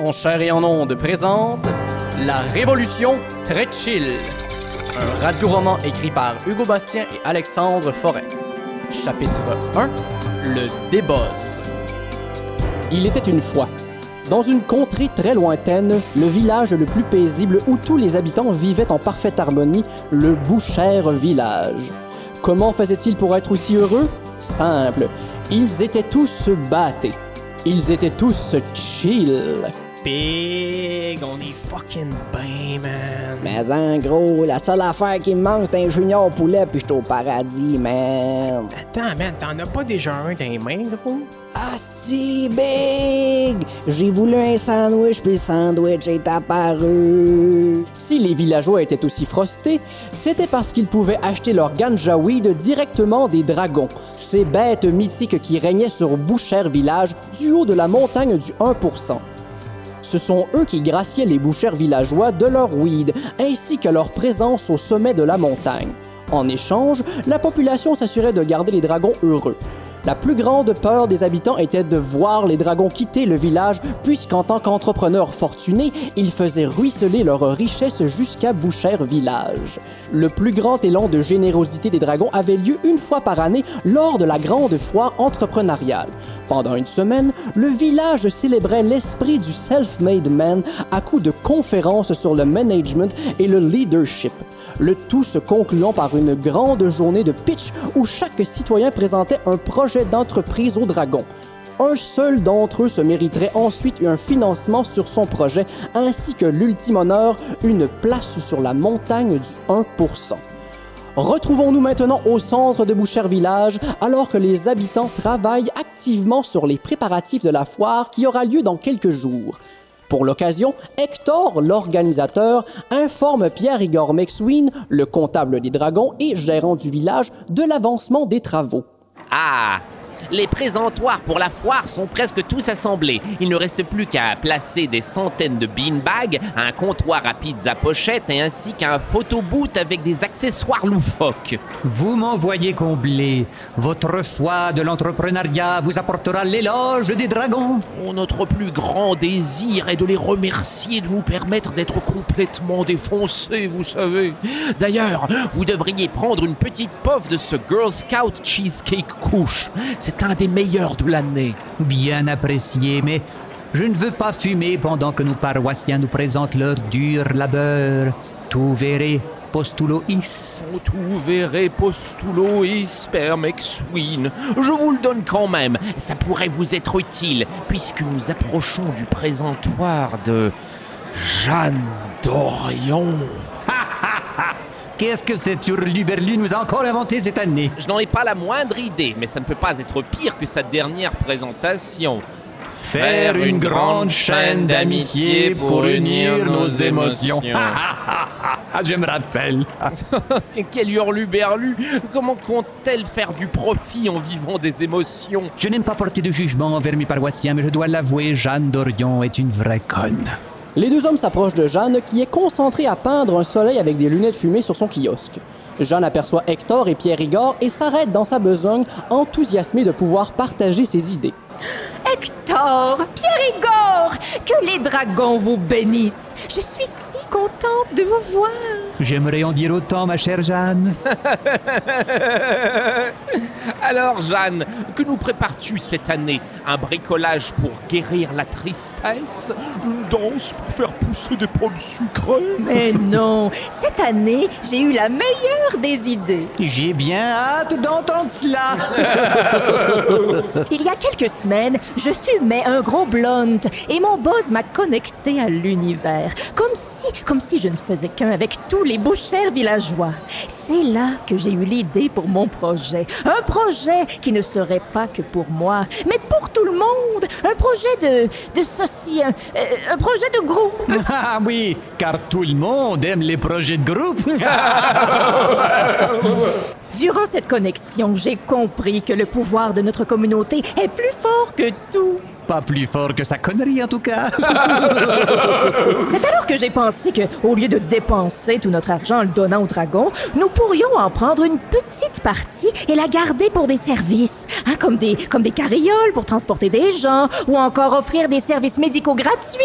En chair et en onde présente La Révolution très chill. Un radio-roman écrit par Hugo Bastien et Alexandre Forêt. Chapitre 1 Le débuzz. Il était une fois, dans une contrée très lointaine, le village le plus paisible où tous les habitants vivaient en parfaite harmonie, le Bouchère village. Comment faisait-il pour être aussi heureux? Simple, ils étaient tous battés. Ils étaient tous chill. Big, on est fucking bien, man. Mais en gros, la seule affaire qui me manque, c'est un junior poulet, puis je au paradis, man. Attends, man, t'en as pas déjà un dans les mains, gros? Asti, big! J'ai voulu un sandwich, puis le sandwich est apparu. Si les villageois étaient aussi frostés, c'était parce qu'ils pouvaient acheter leur ganja weed directement des dragons, ces bêtes mythiques qui régnaient sur Bouchère Village du haut de la montagne du 1%. Ce sont eux qui graciaient les bouchères villageois de leur weed, ainsi que leur présence au sommet de la montagne. En échange, la population s'assurait de garder les dragons heureux. La plus grande peur des habitants était de voir les dragons quitter le village, puisqu'en tant qu'entrepreneurs fortunés, ils faisaient ruisseler leur richesse jusqu'à Bouchère Village. Le plus grand élan de générosité des dragons avait lieu une fois par année lors de la grande foire entrepreneuriale. Pendant une semaine, le village célébrait l'esprit du self-made man à coups de conférences sur le management et le leadership le tout se concluant par une grande journée de pitch où chaque citoyen présentait un projet d'entreprise au dragon. Un seul d'entre eux se mériterait ensuite un financement sur son projet, ainsi que l'ultime honneur, une place sur la montagne du 1%. Retrouvons-nous maintenant au centre de Boucher Village, alors que les habitants travaillent activement sur les préparatifs de la foire qui aura lieu dans quelques jours. Pour l'occasion, Hector, l'organisateur, informe Pierre-Igor McSween, le comptable des dragons et gérant du village, de l'avancement des travaux. Ah les présentoirs pour la foire sont presque tous assemblés. Il ne reste plus qu'à placer des centaines de beanbags, un comptoir à pizza pochette et ainsi qu'un photoboot avec des accessoires loufoques. Vous m'envoyez combler. Votre foi de l'entrepreneuriat vous apportera l'éloge des dragons. Oh, notre plus grand désir est de les remercier de nous permettre d'être complètement défoncés, vous savez. D'ailleurs, vous devriez prendre une petite pof de ce Girl Scout Cheesecake Couche. C'est un des meilleurs de l'année. Bien apprécié, mais je ne veux pas fumer pendant que nos paroissiens nous présentent leur dur labeur. Tout verrez, postulois. Tout verrez, postulois, Père McSween. Je vous le donne quand même. Ça pourrait vous être utile, puisque nous approchons du présentoir de Jeanne d'Orion. Qu'est-ce que cette hurluberlu nous a encore inventé cette année? Je n'en ai pas la moindre idée, mais ça ne peut pas être pire que sa dernière présentation. Faire une grande chaîne d'amitié pour unir nos émotions. Je me rappelle. Quel hurluberlu Comment compte-t-elle faire du profit en vivant des émotions? Je n'aime pas porter de jugement envers mes paroissiens, mais je dois l'avouer, Jeanne d'Orion est une vraie conne. Les deux hommes s'approchent de Jeanne, qui est concentrée à peindre un soleil avec des lunettes fumées sur son kiosque. Jeanne aperçoit Hector et Pierre-Igor et s'arrête dans sa besogne, enthousiasmée de pouvoir partager ses idées. Hector, Pierre-Igor, que les dragons vous bénissent. Je suis si contente de vous voir. J'aimerais en dire autant, ma chère Jeanne. Alors, Jeanne, que nous prépares-tu cette année? Un bricolage pour guérir la tristesse? Une danse pour faire pousser des pommes sucrées? Mais non, cette année, j'ai eu la meilleure des idées. J'ai bien hâte d'entendre cela. Il y a quelques semaines, je fumais un gros blunt et mon boss m'a connecté à l'univers, comme si, comme si je ne faisais qu'un avec tous les bouchères villageois. C'est là que j'ai eu l'idée pour mon projet. Un projet qui ne serait pas que pour moi, mais pour tout le monde. Un projet de, de soci, un, euh, un projet de groupe. Ah oui, car tout le monde aime les projets de groupe. Durant cette connexion, j'ai compris que le pouvoir de notre communauté est plus fort que tout. Pas plus fort que sa connerie, en tout cas. C'est alors que j'ai pensé que, au lieu de dépenser tout notre argent en le donnant au dragon, nous pourrions en prendre une petite partie et la garder pour des services, hein, comme des comme des carrioles pour transporter des gens, ou encore offrir des services médicaux gratuits.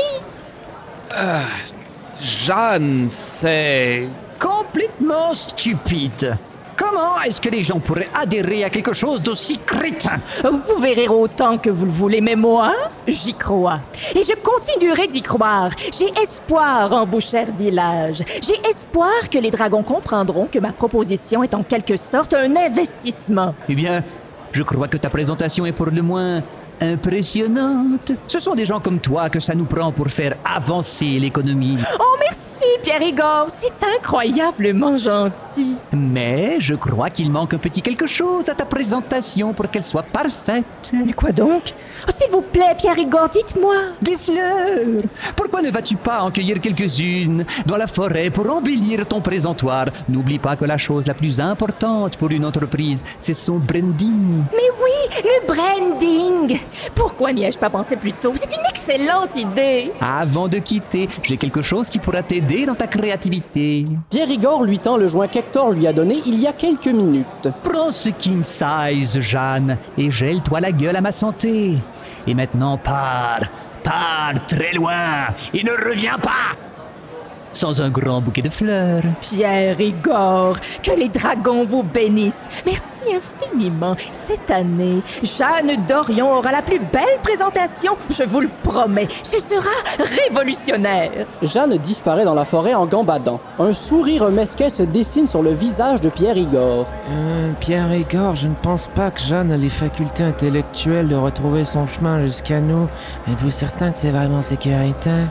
Jeanne, c'est... Complètement stupide. Comment est-ce que les gens pourraient adhérer à quelque chose d'aussi crétin? Vous pouvez rire autant que vous le voulez, mais moi, j'y crois. Et je continuerai d'y croire. J'ai espoir en Boucher Village. J'ai espoir que les dragons comprendront que ma proposition est en quelque sorte un investissement. Eh bien, je crois que ta présentation est pour le moins impressionnante. Ce sont des gens comme toi que ça nous prend pour faire avancer l'économie. Oh, merci, Pierre-Igor. C'est incroyablement gentil. Mais je crois qu'il manque un petit quelque chose à ta présentation pour qu'elle soit parfaite. Mais quoi donc? Oh, S'il vous plaît, Pierre-Igor, dites-moi. Des fleurs Pourquoi ne vas-tu pas en cueillir quelques-unes dans la forêt pour embellir ton présentoir? N'oublie pas que la chose la plus importante pour une entreprise, c'est son branding. Mais oui, le branding. Pourquoi n'y ai-je pas pensé plus tôt? C'est une excellente idée. Avant de quitter, j'ai quelque chose qui pourra t'aider dans ta créativité. Pierre Igor lui tend le joint qu'Hector lui a donné il y a quelques minutes. Prends ce king size, Jeanne, et gèle-toi la gueule à ma santé. Et maintenant, pars, pars très loin, et ne reviens pas sans un grand bouquet de fleurs. Pierre-Igor, que les dragons vous bénissent. Merci infiniment. Cette année, Jeanne Dorion aura la plus belle présentation, je vous le promets. Ce sera révolutionnaire. Jeanne disparaît dans la forêt en gambadant. Un sourire mesquin se dessine sur le visage de Pierre Igor. Euh, Pierre Igor, je ne pense pas que Jeanne a les facultés intellectuelles de retrouver son chemin jusqu'à nous. Êtes-vous certain que c'est vraiment sécuritaire?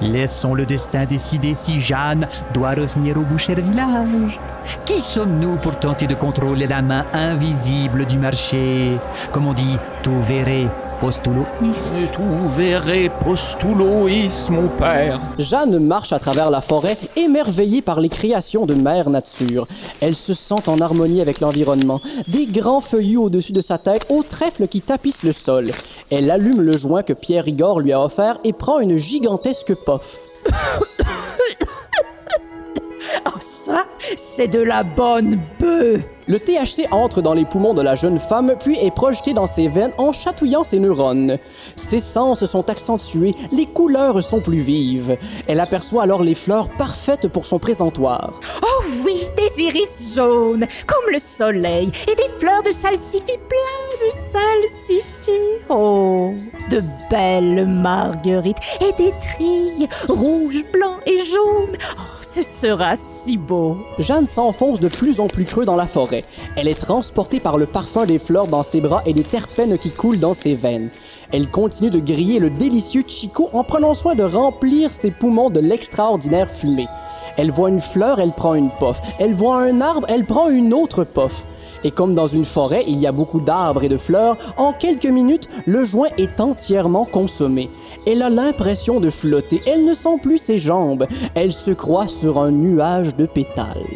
Laissons le destin décider si Jeanne doit revenir au Boucher Village. Qui sommes-nous pour tenter de contrôler la main invisible du marché? Comme on dit, tout verrez, tout verrez postulois, mon père. Jeanne marche à travers la forêt, émerveillée par les créations de Mère Nature. Elle se sent en harmonie avec l'environnement. Des grands feuillus au-dessus de sa tête, aux trèfles qui tapissent le sol. Elle allume le joint que Pierre Igor lui a offert et prend une gigantesque puff. Oh, ça, c'est de la bonne bœuf. Le THC entre dans les poumons de la jeune femme, puis est projeté dans ses veines en chatouillant ses neurones. Ses sens sont accentués, les couleurs sont plus vives. Elle aperçoit alors les fleurs parfaites pour son présentoir. Oh oui, des iris jaunes, comme le soleil, et des fleurs de salsifis, plein de salsifis. Oh, de belles marguerites, et des trilles, rouges, blancs et jaunes. Oh, ce sera si beau. Jeanne s'enfonce de plus en plus creux dans la forêt. Elle est transportée par le parfum des fleurs dans ses bras et des terpènes qui coulent dans ses veines. Elle continue de griller le délicieux Chico en prenant soin de remplir ses poumons de l'extraordinaire fumée. Elle voit une fleur, elle prend une puff. Elle voit un arbre, elle prend une autre puff. Et comme dans une forêt, il y a beaucoup d'arbres et de fleurs, en quelques minutes, le joint est entièrement consommé. Elle a l'impression de flotter, elle ne sent plus ses jambes, elle se croit sur un nuage de pétales.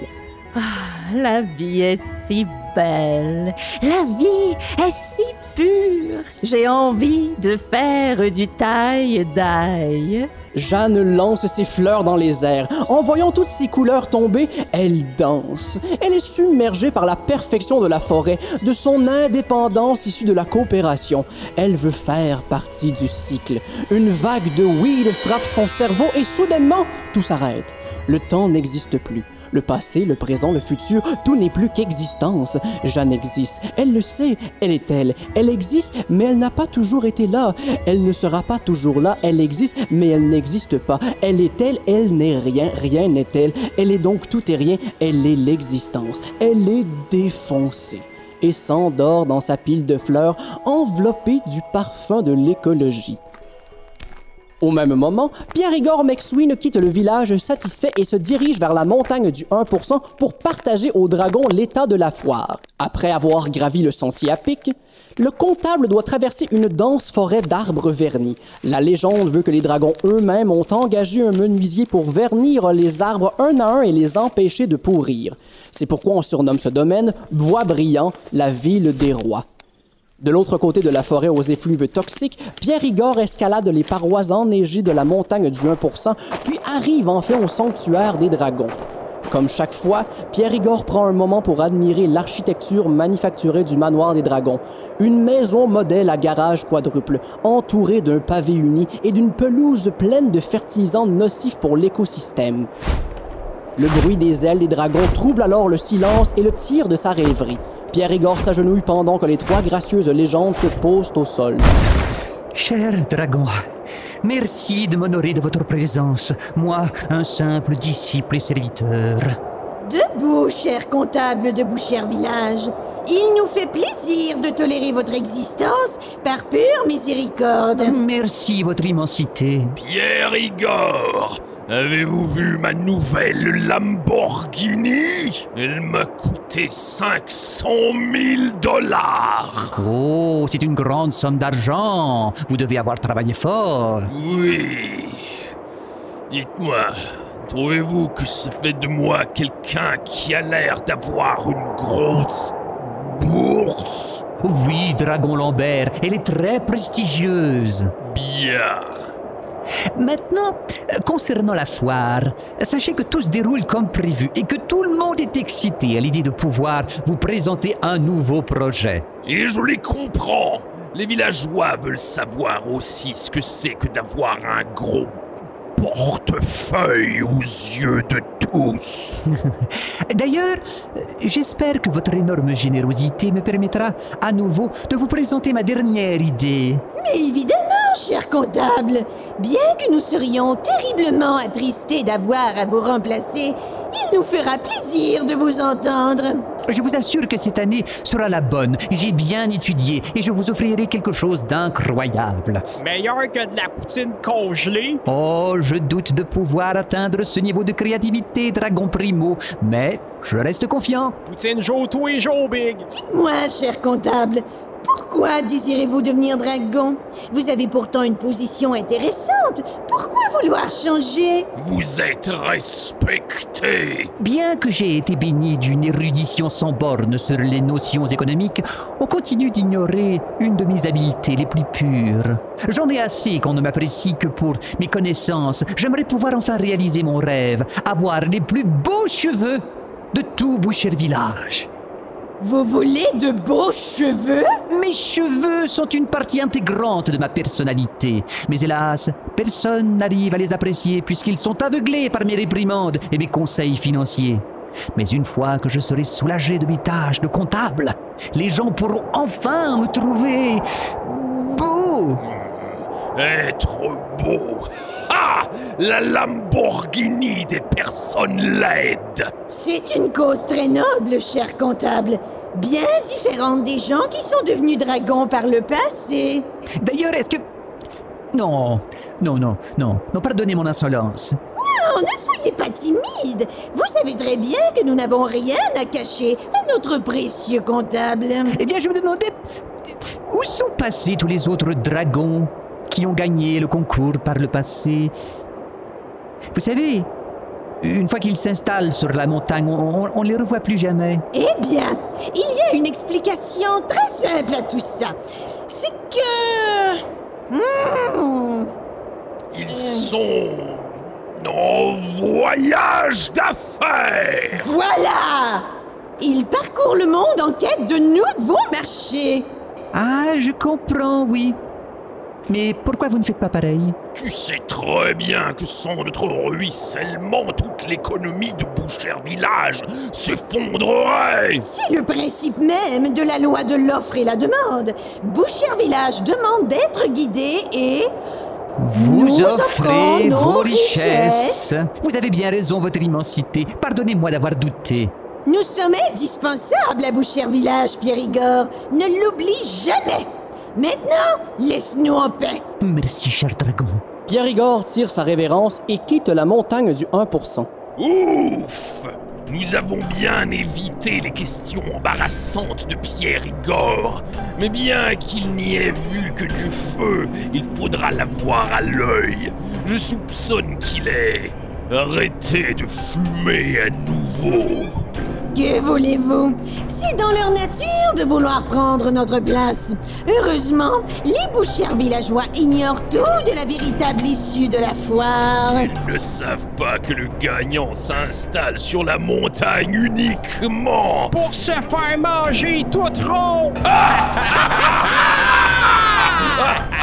La vie est si belle. La vie est si pure. J'ai envie de faire du taille-daille. Jeanne lance ses fleurs dans les airs. En voyant toutes ces couleurs tomber, elle danse. Elle est submergée par la perfection de la forêt, de son indépendance issue de la coopération. Elle veut faire partie du cycle. Une vague de weed frappe son cerveau et soudainement, tout s'arrête. Le temps n'existe plus. Le passé, le présent, le futur, tout n'est plus qu'existence. Jeanne existe. Elle le sait. Elle est elle. Elle existe, mais elle n'a pas toujours été là. Elle ne sera pas toujours là. Elle existe, mais elle n'existe pas. Elle est elle. Elle n'est rien. Rien n'est elle. Elle est donc tout et rien. Elle est l'existence. Elle est défoncée et s'endort dans sa pile de fleurs enveloppée du parfum de l'écologie. Au même moment, Pierre-Igor McSween quitte le village satisfait et se dirige vers la montagne du 1% pour partager aux dragons l'état de la foire. Après avoir gravi le sentier à pic, le comptable doit traverser une dense forêt d'arbres vernis. La légende veut que les dragons eux-mêmes ont engagé un menuisier pour vernir les arbres un à un et les empêcher de pourrir. C'est pourquoi on surnomme ce domaine Bois brillant, la ville des rois. De l'autre côté de la forêt aux effluves toxiques, Pierre-Igor escalade les parois enneigées de la montagne du 1%, puis arrive enfin au sanctuaire des dragons. Comme chaque fois, Pierre-Igor prend un moment pour admirer l'architecture manufacturée du manoir des dragons. Une maison modèle à garage quadruple, entourée d'un pavé uni et d'une pelouse pleine de fertilisants nocifs pour l'écosystème. Le bruit des ailes des dragons trouble alors le silence et le tire de sa rêverie. Pierre-Igor s'agenouille pendant que les trois gracieuses légendes se posent au sol. Cher dragon, merci de m'honorer de votre présence, moi, un simple disciple et serviteur. Debout, cher comptable de Bouchère Village. Il nous fait plaisir de tolérer votre existence par pure miséricorde. Merci, votre immensité. Pierre Igor, avez-vous vu ma nouvelle Lamborghini? Elle m'a coûté 500 000 dollars. Oh, c'est une grande somme d'argent. Vous devez avoir travaillé fort. Oui. Dites-moi, trouvez-vous que ça fait de moi quelqu'un qui a l'air d'avoir une grosse bourse? Oui, Dragon Lambert, elle est très prestigieuse. Bien. Maintenant, concernant la foire, sachez que tout se déroule comme prévu et que tout le monde est excité à l'idée de pouvoir vous présenter un nouveau projet. Et je les comprends. Les villageois veulent savoir aussi ce que c'est que d'avoir un gros portefeuille aux yeux de tous. D'ailleurs, j'espère que votre énorme générosité me permettra à nouveau de vous présenter ma dernière idée. Mais évidemment, cher comptable, bien que nous serions terriblement attristés d'avoir à vous remplacer, il nous fera plaisir de vous entendre. Je vous assure que cette année sera la bonne. J'ai bien étudié et je vous offrirai quelque chose d'incroyable. Meilleur que de la poutine congelée. Oh, je doute de pouvoir atteindre ce niveau de créativité, Dragon Primo, mais je reste confiant. Poutine joue tous les jours, Big. Dites-moi, cher comptable, pourquoi désirez-vous devenir dragon? Vous avez pourtant une position intéressante. Pourquoi vouloir changer? Vous êtes respecté. Bien que j'ai été béni d'une érudition sans borne sur les notions économiques, on continue d'ignorer une de mes habiletés les plus pures. J'en ai assez qu'on ne m'apprécie que pour mes connaissances. J'aimerais pouvoir enfin réaliser mon rêve, avoir les plus beaux cheveux de tout Boucher Village. Vous voulez de beaux cheveux? Mes cheveux sont une partie intégrante de ma personnalité. Mais hélas, personne n'arrive à les apprécier puisqu'ils sont aveuglés par mes réprimandes et mes conseils financiers. Mais une fois que je serai soulagé de mes tâches de comptable, les gens pourront enfin me trouver beau. Être beau. La Lamborghini des personnes laides. C'est une cause très noble, cher comptable. Bien différente des gens qui sont devenus dragons par le passé. D'ailleurs, est-ce que... Non, non, non, non, non, pardonnez mon insolence. Non, ne soyez pas timide. Vous savez très bien que nous n'avons rien à cacher à notre précieux comptable. Eh bien, je me demandais... Où sont passés tous les autres dragons qui ont gagné le concours par le passé? Vous savez, une fois qu'ils s'installent sur la montagne, on ne les revoit plus jamais. Eh bien, il y a une explication très simple à tout ça. C'est que... Hmm, Ils sont en voyage d'affaires. Voilà Ils parcourent le monde en quête de nouveaux marchés. Ah, je comprends, oui. Mais pourquoi vous ne faites pas pareil? Tu sais très bien que sans notre ruissellement, toute l'économie de Boucher Village s'effondrerait. C'est le principe même de la loi de l'offre et la demande. Boucher Village demande d'être guidé et... Vous Nous offrez vos richesses. richesses. Vous avez bien raison, votre immensité. Pardonnez-moi d'avoir douté. Nous sommes indispensables à Boucher Village, Pierre-Igor. Ne l'oublie jamais. Maintenant, laisse-nous en paix. Merci, cher dragon. Pierre-Igor tire sa révérence et quitte la montagne du 1%. Ouf Nous avons bien évité les questions embarrassantes de Pierre Igor. Mais bien qu'il n'y ait vu que du feu, il faudra l'avoir à l'œil. Je soupçonne qu'il est arrêté de fumer à nouveau. Que voulez-vous? C'est dans leur nature de vouloir prendre notre place. Heureusement, les bouchers villageois ignorent tout de la véritable issue de la foire. Ils ne savent pas que le gagnant s'installe sur la montagne uniquement. Pour se faire manger tout rond!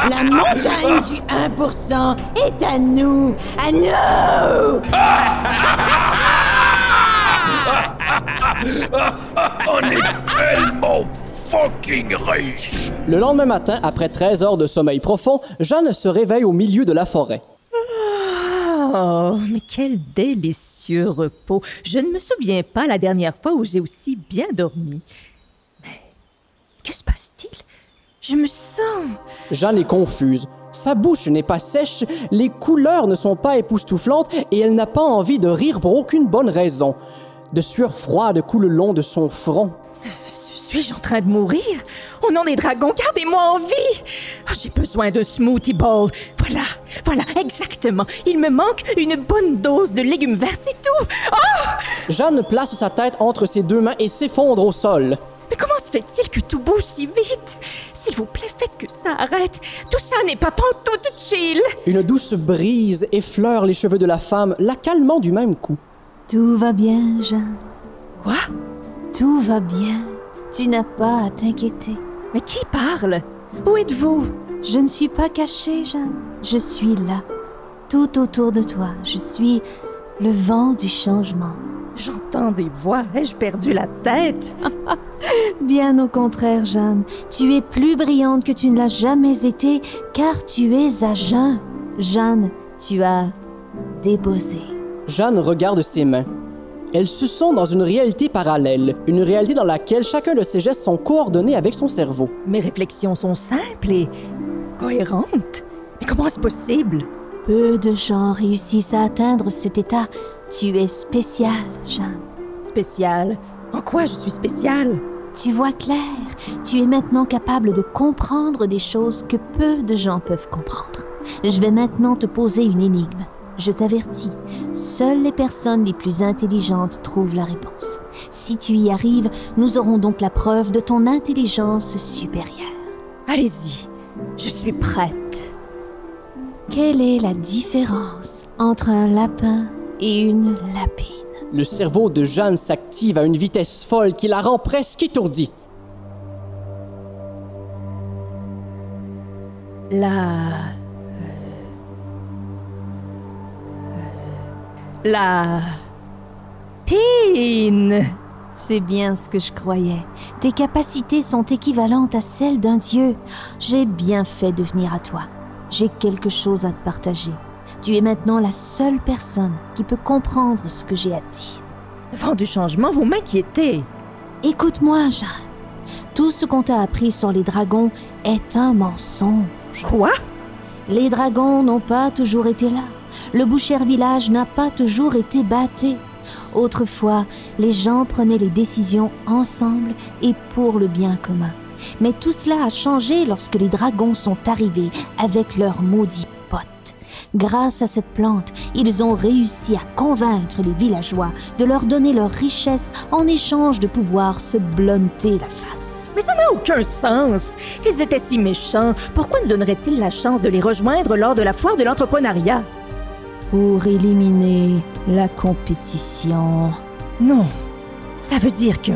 La montagne du 1% est à nous. À nous On est tellement fucking riche. Le lendemain matin, après 13 heures de sommeil profond, Jeanne se réveille au milieu de la forêt. Oh, mais quel délicieux repos. Je ne me souviens pas la dernière fois où j'ai aussi bien dormi. Mais que se passe-t-il? Je me sens... Jeanne est confuse. Sa bouche n'est pas sèche, les couleurs ne sont pas époustouflantes et elle n'a pas envie de rire pour aucune bonne raison. De sueur froide coule le long de son front. Suis-je en train de mourir? Au nom des dragons, gardez-moi en vie Ah, J'ai besoin de smoothie bowl. Voilà, voilà, exactement. Il me manque une bonne dose de légumes verts, c'est tout. Oh Jeanne place sa tête entre ses deux mains et s'effondre au sol. Mais comment se fait-il que tout bouge si vite? S'il vous plaît, faites que ça arrête. Tout ça n'est pas pantoute chill. Une douce brise effleure les cheveux de la femme, la calmant du même coup. Tout va bien, Jeanne. Quoi? Tout va bien. Tu n'as pas à t'inquiéter. Mais qui parle? Où êtes-vous? Je ne suis pas cachée, Jeanne. Je suis là. Tout autour de toi. Je suis le vent du changement. J'entends des voix. Ai-je perdu la tête? Bien au contraire, Jeanne. Tu es plus brillante que tu ne l'as jamais été, car tu es à jeun. Jeanne, tu as débossé. Jeanne regarde ses mains. Elles se sont dans une réalité parallèle, une réalité dans laquelle chacun de ses gestes sont coordonnés avec son cerveau. Mes réflexions sont simples et cohérentes. Mais comment est-ce possible? Peu de gens réussissent à atteindre cet état. Tu es spécial, Jeanne. Spécial? En quoi je suis spéciale Tu vois clair. Tu es maintenant capable de comprendre des choses que peu de gens peuvent comprendre. Je vais maintenant te poser une énigme. Je t'avertis, seules les personnes les plus intelligentes trouvent la réponse. Si tu y arrives, nous aurons donc la preuve de ton intelligence supérieure. Allez-y. Je suis prête. Quelle est la différence entre un lapin et une lapine? Le cerveau de Jeanne s'active à une vitesse folle qui la rend presque étourdie. La... La... Pine C'est bien ce que je croyais. Tes capacités sont équivalentes à celles d'un dieu. J'ai bien fait de venir à toi. J'ai quelque chose à te partager. Tu es maintenant la seule personne qui peut comprendre ce que j'ai à te dire. Vent du changement, vous m'inquiétez. Écoute-moi, Jeanne. Tout ce qu'on t'a appris sur les dragons est un mensonge. Quoi? Les dragons n'ont pas toujours été là. Le Boucher village n'a pas toujours été batté. Autrefois, les gens prenaient les décisions ensemble et pour le bien commun. Mais tout cela a changé lorsque les dragons sont arrivés avec leurs maudits potes. Grâce à cette plante, ils ont réussi à convaincre les villageois de leur donner leur richesse en échange de pouvoir se blunter la face. Mais ça n'a aucun sens. S'ils étaient si méchants, pourquoi nous donneraient-ils la chance de les rejoindre lors de la foire de l'entrepreneuriat? Pour éliminer la compétition. Non. Ça veut dire que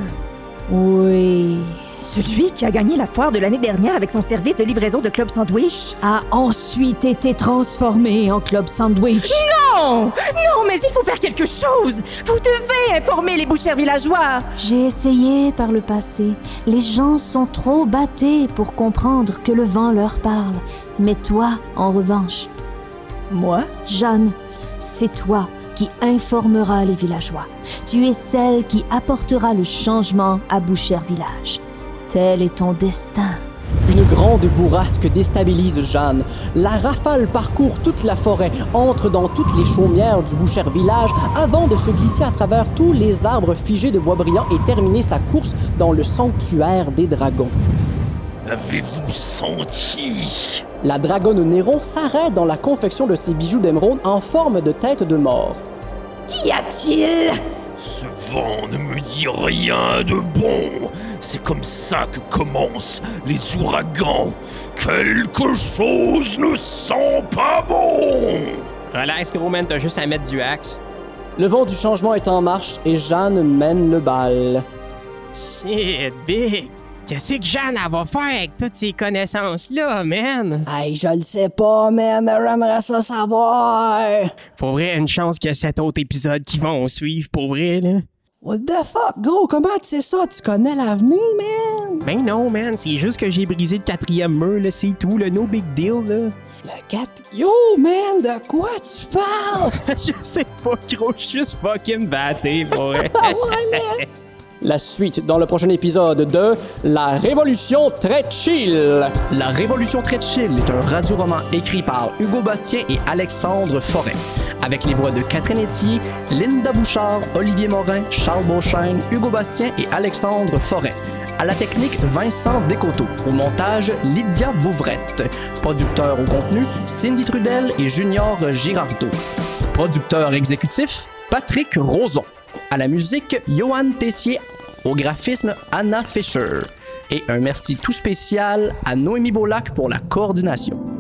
Oui. celui qui a gagné la foire de l'année dernière avec son service de livraison de Club Sandwich A ensuite été transformé en club sandwich. Non Non, mais il faut faire quelque chose Vous devez informer les bouchers villageois J'ai essayé par le passé. Les gens sont trop battés pour comprendre que le vent leur parle. Mais toi, en revanche, Moi? Jeanne, c'est toi qui informera les villageois. Tu es celle qui apportera le changement à Boucher Village. Tel est ton destin. Une grande bourrasque déstabilise Jeanne. La rafale parcourt toute la forêt, entre dans toutes les chaumières du Boucher village avant de se glisser à travers tous les arbres figés de bois brillant et terminer sa course dans le sanctuaire des dragons. Avez-vous senti La dragonne Néron s'arrête dans la confection de ses bijoux d'émeraude en forme de tête de mort. Qu'y a-t-il? Ce vent ne me dit rien de bon. C'est comme ça que commencent les ouragans. Quelque chose ne sent pas bon. Relax, gros man, t'as juste à mettre du axe. Le vent du changement est en marche et Jeanne mène le bal. Shit, Big. Qu'est-ce que Jeanne elle va faire avec toutes ces connaissances-là, man? Hey, je le sais pas, man, mais j'aimerais ça savoir. Pour vrai, une chance qu'il y a cet autre épisode qui vont suivre, pour vrai, là. What the fuck, gros, comment tu sais ça? Tu connais l'avenir, man? Ben non, man, c'est juste que j'ai brisé le quatrième mur, là, c'est tout, le no big deal, là. Le 4. Yo, man, de quoi tu parles? je sais pas, gros, je suis juste fucking batté, boy. Ah ouais, man? La suite dans le prochain épisode de La Révolution très chill. La Révolution très chill est un radio-roman écrit par Hugo Bastien et Alexandre Forêt, avec les voix de Catherine Etier, Linda Bouchard, Olivier Morin, Charles Beauchesne, Hugo Bastien et Alexandre Forêt. À la technique, Vincent Descoteaux. Au montage, Lydia Bouvrette. Producteur au contenu, Cindy Trudel et Junior Girardeau. Producteur exécutif, Patrick Roson. À la musique, Johan Tessier. Au graphisme, Anna Fischer. Et un merci tout spécial à Noémie Beaulac pour la coordination.